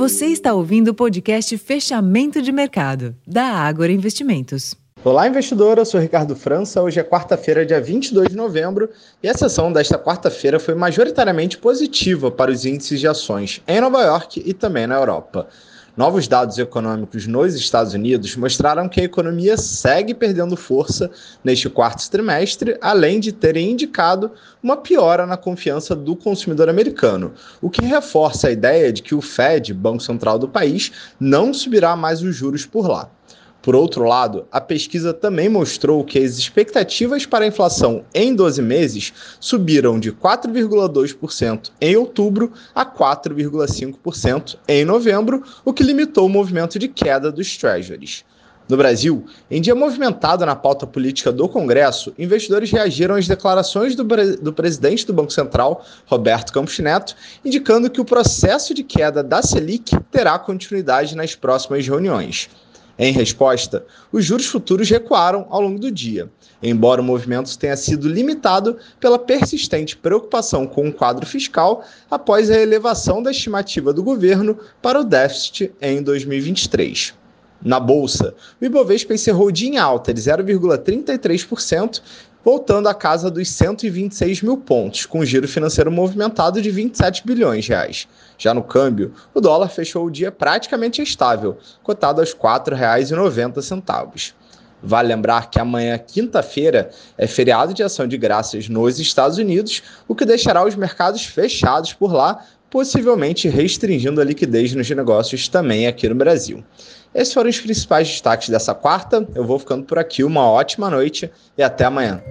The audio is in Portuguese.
Você está ouvindo o podcast Fechamento de Mercado, da Ágora Investimentos. Olá, investidora. Eu sou Ricardo França. Hoje é quarta-feira, dia 22 de novembro, e a sessão desta quarta-feira foi majoritariamente positiva para os índices de ações em Nova York e também na Europa. Novos dados econômicos nos Estados Unidos mostraram que a economia segue perdendo força neste quarto trimestre, além de terem indicado uma piora na confiança do consumidor americano, o que reforça a ideia de que o Fed, Banco Central do país, não subirá mais os juros por lá. Por outro lado, a pesquisa também mostrou que as expectativas para a inflação em 12 meses subiram de 4,2% em outubro a 4,5% em novembro, o que limitou o movimento de queda dos treasuries. No Brasil, em dia movimentado na pauta política do Congresso, investidores reagiram às declarações do, do, presidente do Banco Central, Roberto Campos Neto, indicando que o processo de queda da Selic terá continuidade nas próximas reuniões. Em resposta, os juros futuros recuaram ao longo do dia, embora o movimento tenha sido limitado pela persistente preocupação com o quadro fiscal após a elevação da estimativa do governo para o déficit em 2023. Na bolsa, o Ibovespa encerrou o dia em alta de 0,33%, voltando à casa dos 126 mil pontos, com giro financeiro movimentado de 27 bilhões de reais. Já no câmbio, o dólar fechou o dia praticamente estável, cotado aos R$ 4,90. Vale lembrar que amanhã, quinta-feira, é feriado de ação de graças nos Estados Unidos, o que deixará os mercados fechados por lá, possivelmente restringindo a liquidez nos negócios também aqui no Brasil. Esses foram os principais destaques dessa quarta. Eu vou ficando por aqui. Uma ótima noite e até amanhã.